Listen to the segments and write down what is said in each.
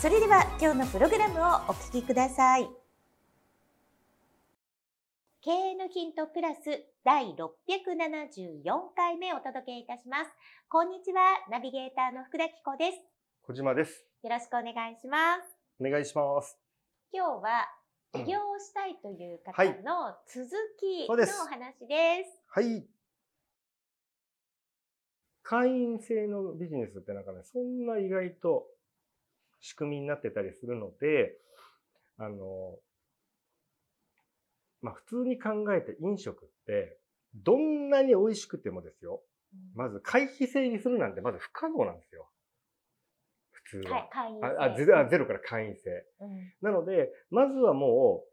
それでは今日のプログラムをお聞きください経営のヒントプラス第674回目お届けいたしますこんにちはナビゲーターの福田紀子です小島です。よろしくお願いしますお願いします。今日は 起業をしたいという方はいの続きのお話です。はい。会員制のビジネスってなんかね、そんな意外と仕組みになってたりするので、あの、まあ普通に考えて飲食って、どんなに美味しくてもですよ。まず会費制にするなんてまず不可能なんですよ。普通は。はい、会員制ああゼロあゼロから会員制。うんなので、まずはも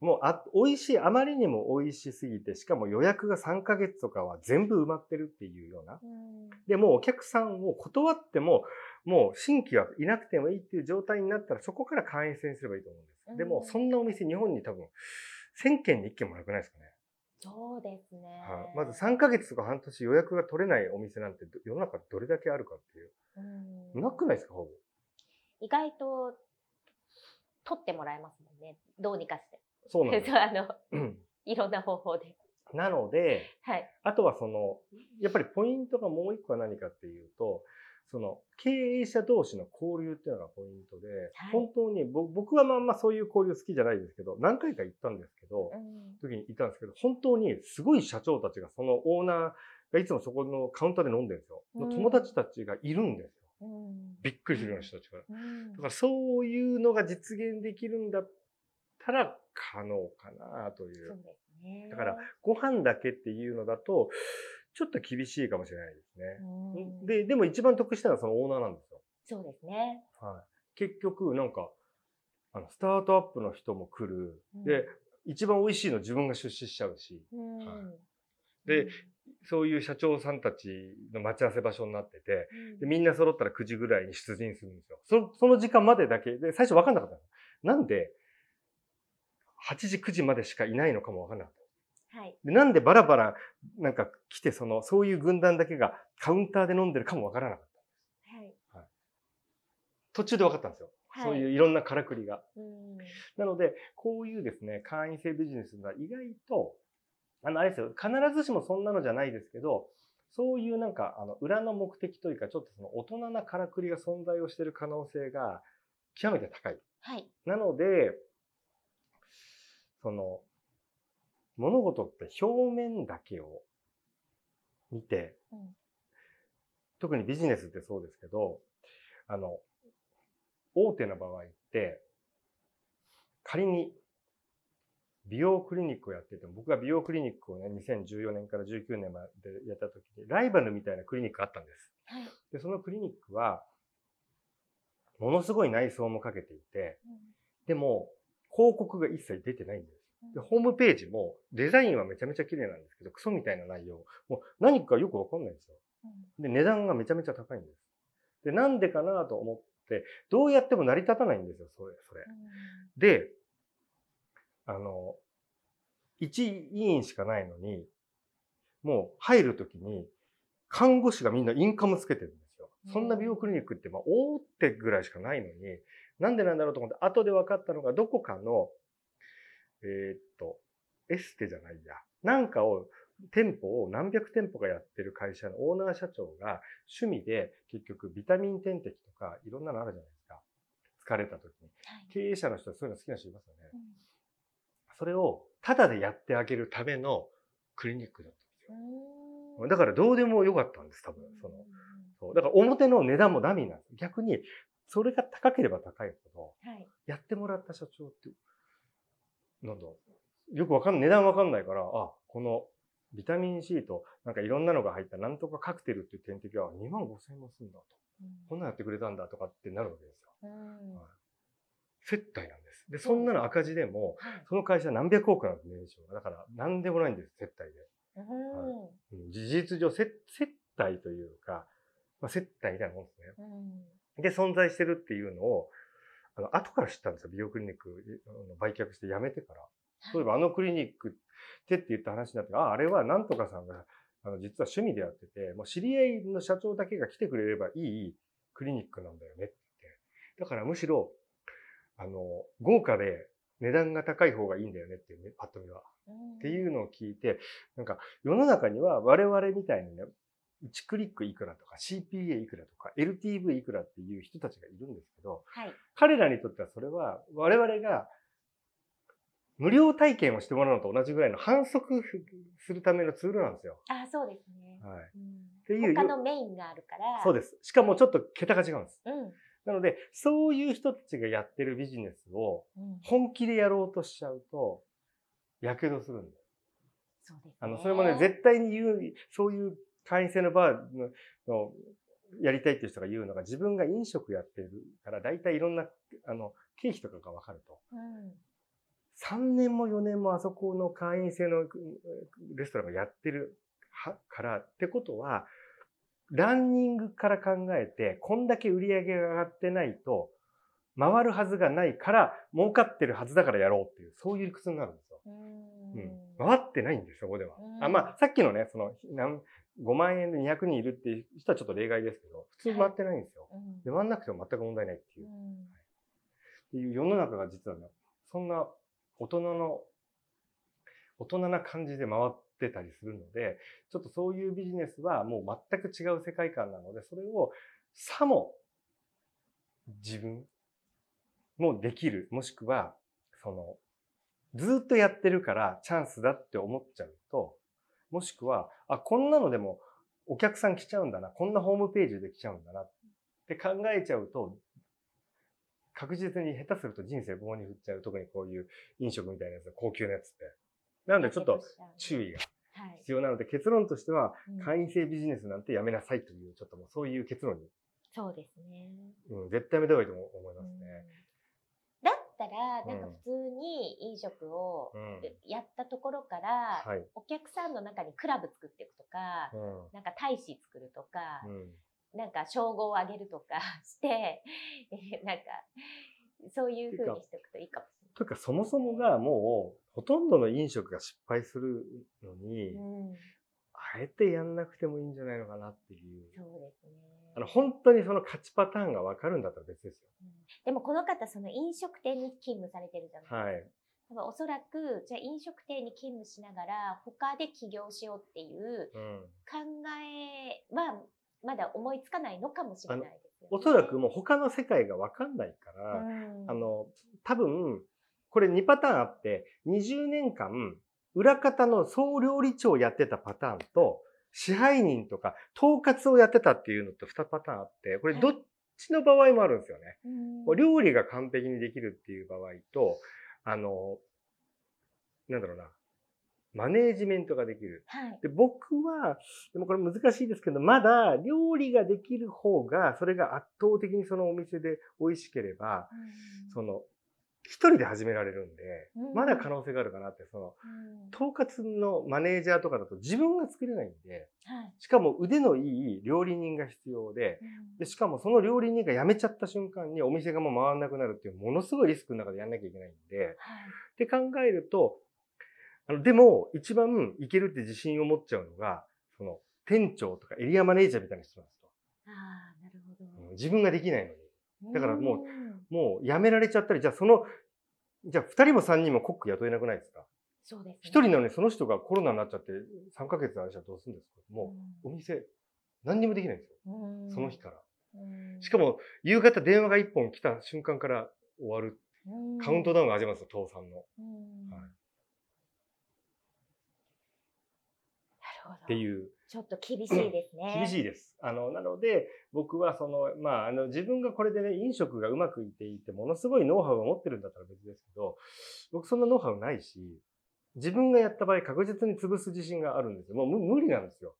う、もうあ、美味しい、あまりにも美味しすぎて、しかも予約が3ヶ月とかは全部埋まってるっていうような。うんで、もうお客さんを断っても、もう新規はいなくてもいいっていう状態になったら、そこから会員制にすればいいと思うんです。でも、うんそんなお店、日本に多分、1000件に1件もなくないですかね。そうですね。はい。まず3ヶ月とか半年予約が取れないお店なんて、ど世の中どれだけあるかっていう。うんなくないですか、ほぼ。意外と取ってもらえますもんね。どうにかして。そうなんです。あの、うんいろんな方法で。なので、はい。あとはその、やっぱりポイントがもう一個は何かっていうと、その経営者同士の交流っていうのがポイントで、はい本当にぼ僕はまあまあそういう交流好きじゃないですけど、何回か行ったんですけどう、ん時に行ったんですけど、本当にすごい社長たちがそのオーナーがいつもそこのカウンターで飲んでるんですよ。うん友達たちがいるんですよ。うんびっくりするような人たちが。だうんからそういうのが実現できるんだったら可能かなといそうう。ですね。だからご飯だけっていうのだと、ちょっと厳しいかもしれないですね。うん、で、でも一番得したのはそのオーナーなんですよ。そうですね。はい。結局、なんか、あの、スタートアップの人も来る。うんで、一番美味しいの自分が出資しちゃうし、うんはいでそういう社長さんたちの待ち合わせ場所になってて、うんでみんな揃ったら9時ぐらいに出陣するんですよ。そその時間までだけで、最初分かんなかったの。なんで、8時、9時までしかいないのかも分かんなかった。はい。で、なんでバラバラなんか来て、その、そういう軍団だけがカウンターで飲んでるかも分からなかった。はい。途中で分かったんですよ。はいそういういろんなからくりが。うんなので、こういうですね、会員制ビジネスが意外と、あの、あれですよ、必ずしもそんなのじゃないですけど、そういうなんか、あの、裏の目的というか、ちょっとその大人なからくりが存在をしている可能性が極めて高い。はい。なので、その、物事って表面だけを見て、うん特にビジネスってそうですけど、あの、大手の場合って、仮に美容クリニックをやってても、僕が美容クリニックをね、2014年から19年までやった時に、ライバルみたいなクリニックがあったんです。はい。で、そのクリニックは、ものすごい内装もかけていて、でも、広告が一切出てないんです。で、ホームページも、デザインはめちゃめちゃ綺麗なんですけど、クソみたいな内容。もう何かよくわかんないんですよ。で、値段がめちゃめちゃ高いんです。で、なんでかなと思って、どうやっても成り立たないんですよ、それ、それ。で、あの、一委員しかないのに、もう入るときに、看護師がみんなインカムつけてるんですよ。そんな美容クリニックって、まあ、大手ぐらいしかないのに、なんでなんだろうと思って、後で分かったのが、どこかの、えーっと、エステじゃないや。なんかを、店舗を何百店舗かやってる会社のオーナー社長が趣味で結局ビタミン点滴とかいろんなのあるじゃないですか。疲れた時に。はい経営者の人はそういうの好きな人いますよね。うんそれをタダでやってあげるためのクリニックだったんですよ。うんだからどうでもよかったんです、多分。その、そう。だから表の値段もダミーなんです。逆に、それが高ければ高いほど、はい。やってもらった社長って、なんだ、よくわかんない、値段わかんないから、あ、このビタミン C となんかいろんなのが入ったなんとかカクテルっていう点滴は2万5千円もするんだと。こんなんやってくれたんだとかってなるわけですよ。うんはい接待なんです。で、そんなの赤字でも、はいその会社何百億なんです、年商が。だから、何でもないんです、接待で。うんうん事実上、接接待というか、まあ、接待みたいなもんですね。うんで、存在してるっていうのを、あの、後から知ったんですよ。美容クリニック売却して辞めてから。そういえばあのクリニックってって言った話になって、あ、あれはなんとかさんが、あの、実は趣味でやってて、もう知り合いの社長だけが来てくれればいいクリニックなんだよねって。だからむしろ、あの、豪華で値段が高い方がいいんだよねっていうね、パッと見は。うんっていうのを聞いて、なんか世の中には我々みたいにね、1クリックいくらとか CPA いくらとか LTV いくらっていう人たちがいるんですけど、はい。彼らにとってはそれは我々が無料体験をしてもらうのと同じぐらいの反則するためのツールなんですよ。あ、そうですね。はい。うんっていう他のメインがあるから。でそうです。しかもちょっと桁が違うんです。す。うん。なので、そういう人たちがやってるビジネスをうん本気でやろうとしちゃうと、やけどするんです。そうですね。あの、それもね、絶対に言う、そういう会員制のバーののやりたいっていう人が言うのが、自分が飲食やってるから、大体いろんな、あの、経費とかがわかると。うん。3年も4年もあそこの会員制のうんレストランがやってるはから、ってことは、ランニングから考えて、こんだけ売り上げが上がってないと、回るはずがないから、儲かってるはずだからやろうっていう、そういう理屈になるんですよ。うんうん、回ってないんです、そこでは。うんあまあ、さっきのね、その、なん5万円で200人いるっていう人はちょっと例外ですけど、普通回ってないんですよ。うん。で回んなくても全く問題ないっていう。う、っん。ていう世の中が実はね、そんな大人の、大人な感じで回ってたりするので、ちょっとそういうビジネスはもう全く違う世界観なので、それをさも自分もできる、もしくは、その、ずっとやってるからチャンスだって思っちゃうと、もしくは、あ、こんなのでもお客さん来ちゃうんだな、こんなホームページで来ちゃうんだなって考えちゃうと、確実に下手すると人生棒に振っちゃう。特にこういう飲食みたいなやつ、高級なやつって。なのでちょっと注意がはい。必要なので、結論としては、うん会員制ビジネスなんてやめなさいという、ちょっともうそういう結論に、そうですね。うん、絶対やめた方がいいと思いますね。だったら、なんか普通に飲食をうん。やったところから、はい。お客さんの中にクラブ作っていくとか、うん。なんか大使作るとか、うん。なんか称号を上げるとか して、えなんか、そういう風にしておくといいかもしというか、そもそもがもう、ほとんどの飲食が失敗するのにれない。、うん。あえてやんなくてもいいんじゃないのかなっていう。そうですね。あの、本当にその勝ちパターンがわかるんだったら別ですよ。うんでもこの方、その飲食店に勤務されてるじゃないですか。はい。多分おそらく、じゃあ飲食店に勤務しながら、他で起業しようっていううん。考えは、まだ思いつかないのかもしれないですよ、ね。おそらくもう他の世界がわかんないから、うん、あの、多分、これ2パターンあって、20年間、裏方の総料理長をやってたパターンと、支配人とか、統括をやってたっていうのと2パターンあって、これどっちの場合もあるんですよね。うん、こう料理が完璧にできるっていう場合と、あの、なんだろうな、マネージメントができる。はい。で、僕は、でもこれ難しいですけど、まだ料理ができる方が、それが圧倒的にそのお店で美味しければ、うんその、一人で始められるんで、うんまだ可能性があるかなって、その、うん統括のマネージャーとかだと自分が作れないんで、はいしかも腕のいい料理人が必要で、うんで、しかもその料理人が辞めちゃった瞬間にお店がもう回らなくなるっていうものすごいリスクの中でやんなきゃいけないんで、はいって考えると、あの、でも一番いけるって自信を持っちゃうのが、その、店長とかエリアマネージャーみたいな人なんですよ。ああ、なるほど。うん自分ができないのに。だからもううんもう辞められちゃったり、じゃあその、じゃあ二人も三人もコック雇えなくないですか？そうですね。一人なのにその人がコロナになっちゃって3ヶ月あれじゃどうするんですか？もう、お店、何にもできないんですよ。うん、その日から。うんしか、も、夕方電話が一本来た瞬間から終わる。うんカウントダウンが始まるんですよ、倒産の。うんはいなるほど。っていう。ちょっと厳しいですね。厳しいです。あの、なので、僕はその、まあ、あの、自分がこれでね、飲食がうまくいっていて、ものすごいノウハウを持ってるんだったら別ですけど、僕そんなノウハウないし、自分がやった場合確実に潰す自信があるんですよ。もう無無理なんですよ。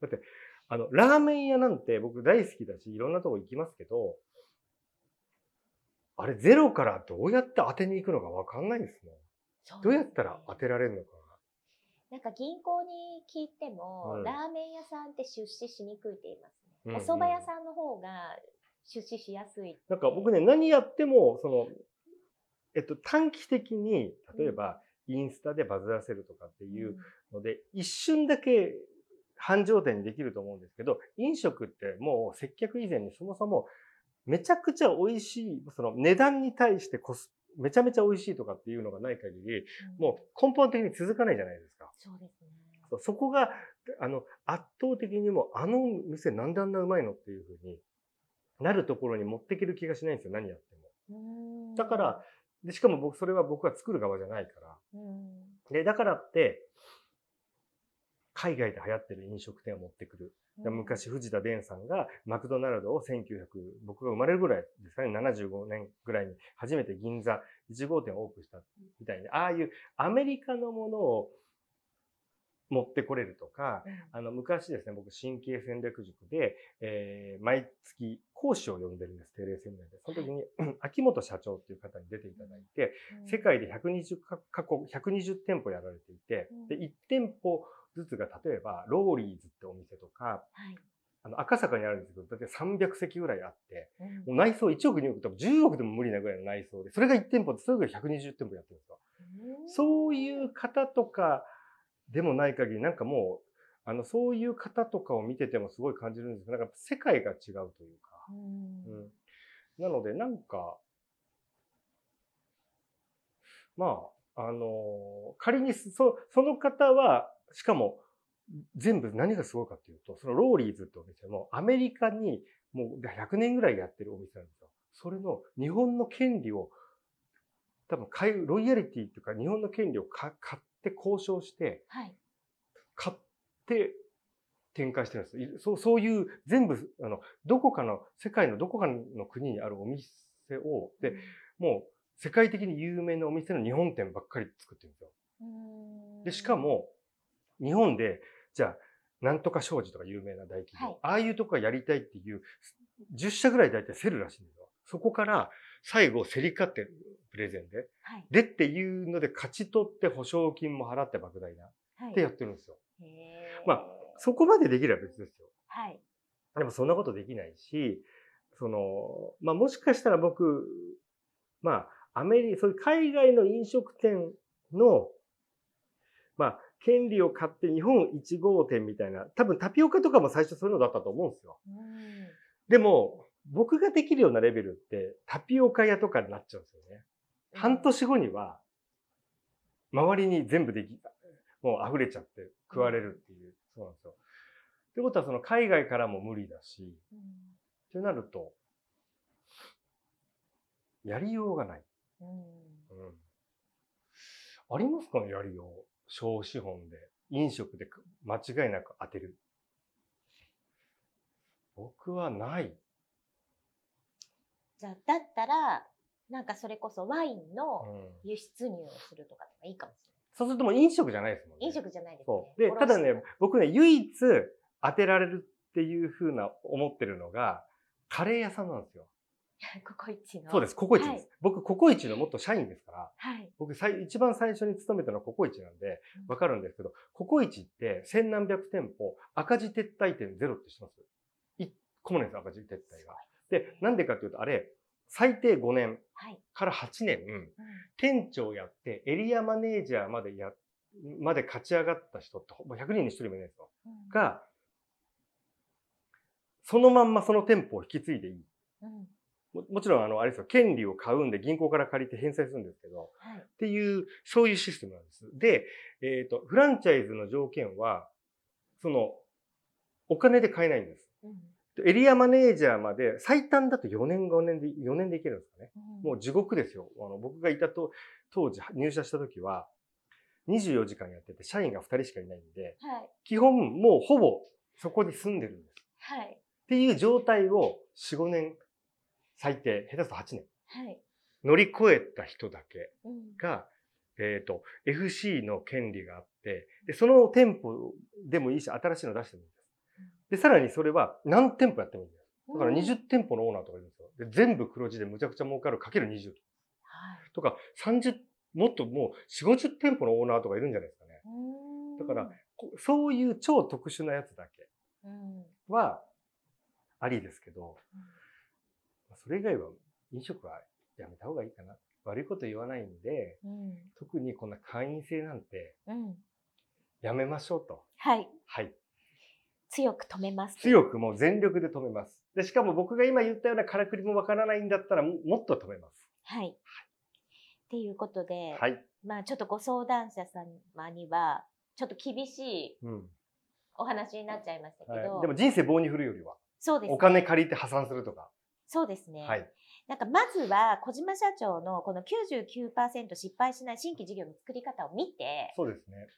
だって、あの、ラーメン屋なんて僕大好きだし、いろんなとこ行きますけど、あれゼロからどうやって当てに行くのかわかんないですね。どうやったら当てられるのかなんか銀行に聞いても、うんラーメン屋さんって出資しにくいって言いますね。うんうんお蕎麦屋さんの方が出資しやすい。なんか僕ね、何やっても、その、えっと、短期的に、例えば、インスタでバズらせるとかっていうので、一瞬だけ繁盛店にできると思うんですけど、飲食ってもう接客以前にそもそもめちゃくちゃ美味しい、その値段に対してコス、めちゃめちゃ美味しいとかっていうのがない限り、うんもう根本的に続かないじゃないですか。そうですね。そこが、あの、圧倒的にもう、あの店なんであんなうまいのっていうふうになるところに持っていける気がしないんですよ、何やっても。うんだから、で、しかも僕、それは僕は作る側じゃないから。うんで、だからって、海外で流行ってる飲食店を持ってくる。で昔、藤田伝さんがマクドナルドを1900、僕が生まれるぐらいですかね、75年ぐらいに初めて銀座1号店をオープンしたみたいに、ああいうアメリカのものを持ってこれるとか、うんあの、昔ですね、僕、神経戦略塾で、えー毎月講師を呼んでるんです、定例セミナーで。その時に、秋元社長っていう方に出ていただいて、うん世界で120か過去120店舗やられていてうん、で、1店舗ずつが例えば、ローリーズってお店とか、はい。あの、赤坂にあるんですけど、だって300席ぐらいあって、うんもう内装1億2億とか10億でも無理なぐらいの内装で、それが1店舗で、それが120店舗やってるんですよ。そういう方とかでもない限り、なんかもう、あの、そういう方とかを見ててもすごい感じるんですけど、なんか世界が違うというか。うんうん。なので、なんか、まあ、あの仮にそ、その方は、しかも、全部何がすごいかっていうと、そのローリーズってお店もアメリカにもう100年ぐらいやってるお店なんですよ。それの日本の権利を、多分ロイヤリティっていうか日本の権利をか買って交渉して、はい。買って展開してるんですいそう。そういう全部、あの、どこかの、世界のどこかの国にあるお店を、で、もう世界的に有名なお店の日本店ばっかり作ってるんですよ。うんで、しか、も、日本で、じゃあ、なんとか商事とか有名な大企業、はいああいうとこがやりたいっていう、10社ぐらい大体セルらしいんですよ。そこから最後競り勝ってプレゼンで。はい。でっていうので勝ち取って保証金も払って莫大な。はい。ってやってるんですよ。まあそこまでできれば別ですよ。はい。でもそんなことできないし、その、まあもしかしたら僕、まあアメリカ、そういう海外の飲食店の、まあ権利を買って日本1号店みたいな、多分タピオカとかも最初そういうのだったと思うんですよ。うんでも、僕ができるようなレベルってタピオカ屋とかになっちゃうんですよね。半年後には、周りに全部でき、もう溢れちゃって食われるっていう、そうなんですよ。ってことはその海外からも無理だし、うんってなると、やりようがない。うんうん。ありますかね、やりよう。小資本で、飲食で間違いなく当てる。僕はない。じゃあ、だったら、なんかそれこそワインうのん。輸出入をするとかでもいいかもしそうするともう飲食じゃないですもんね。れない。飲食じゃないですね。で、ただね、僕ね、唯一当てられるっていうふうな思ってるのが、カレー屋さんなんですよ。ココイチの。そうです、ココイチです。はい僕、ココイチの元社員ですから、はい。僕最、一番最初に勤めたのはココイチなんでうん、わかるんですけど、ココイチって千何百店舗、赤字撤退店ゼロって知ってます？一個もないです、赤字撤退が。で、なんでかっていうと、あれ、最低5年はい。から8年、うん店長やって、エリアマネージャーまでや、まで勝ち上がった人って、ほぼ100人に1人もいないんですよ。うんが、そのまんまその店舗を引き継いでいい。うんももちろん、あの、あれですよ、権利を買うんで銀行から借りて返済するんですけど、はい。っていう、そういうシステムなんです。で、えっ、と、フランチャイズの条件は、その、お金で買えないんです。うんエリアマネージャーまで、最短だと4年、5年で、4年でいけるんですかね。うんもう地獄ですよ。あの、僕がいたと、当時入社した時は、24時間やってて、社員が2人しかいないんで、はい。基本もうほぼそこに住んでるんです。はい。っていう状態を4、5年、最低、下手すると8年、はい。乗り越えた人だけうんが、えっ、と、FC の権利があって、で、その店舗でもいいし、新しいの出してもいいです。で、さらにそれは何店舗やってもいいんです。だから20店舗のオーナーとかいるんですよ。で、全部黒字でむちゃくちゃ儲かるかける20はいとか、30、もっともう4、50店舗のオーナーとかいるんじゃないですかね。だからこそういう超特殊なやつだけうんはありですけど、それ以外は飲食はやめた方がいいかな。悪いこと言わないんで、うん特にこんな会員制なんてうんやめましょうと。はいはい。強く止めます強くもう全力で止めます。で、しかも僕が今言ったようなからくりもわからないんだったらももっと止めます。はいっていうことで、はい。まあちょっとご相談者様にはちょっと厳しいうん。お話になっちゃいましたけど、はい、でも人生棒に振るよりは、そうですねお金借りて破産するとか。そうですね、はい。なんかまずは小島社長のこの99%失敗しない新規事業の作り方を見てそうですね。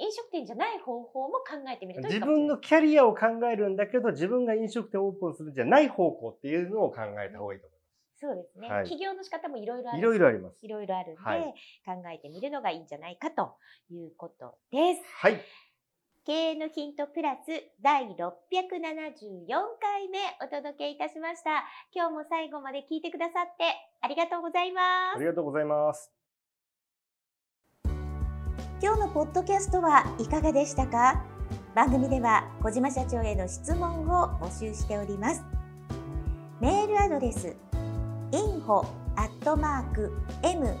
飲食店じゃない方法も考えてみるといい自かもしれない分のキャリアを考えるんだけど、自分が飲食店をオープンするんじゃない方向っていうのを考えた方がいいと思いそうですね、はい起業の仕方もいろいろあます。るいろいろあります。いろいろあるんで、はい考えてみるのがいいんじゃないかということです。はい。経営のヒントプラス第674回目お届けいたしました。今日も最後まで聞いてくださってありがとうございます。ありがとうございます。今日のポッドキャストはいかがでしたか？番組では小島社長への質問を募集しております。メールアドレス info m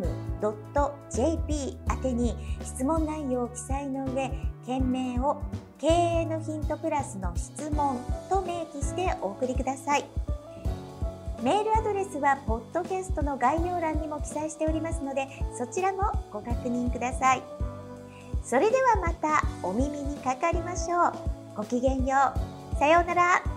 aim.jp 宛てに質問内容を記載の上件名を経営のヒントプラスの質問と明記してお送りください。メールアドレスはポッドキャストの概要欄にも記載しておりますのでそちらもご確認ください。それではまたお耳にかかりましょう。ごきげんよう。さようなら。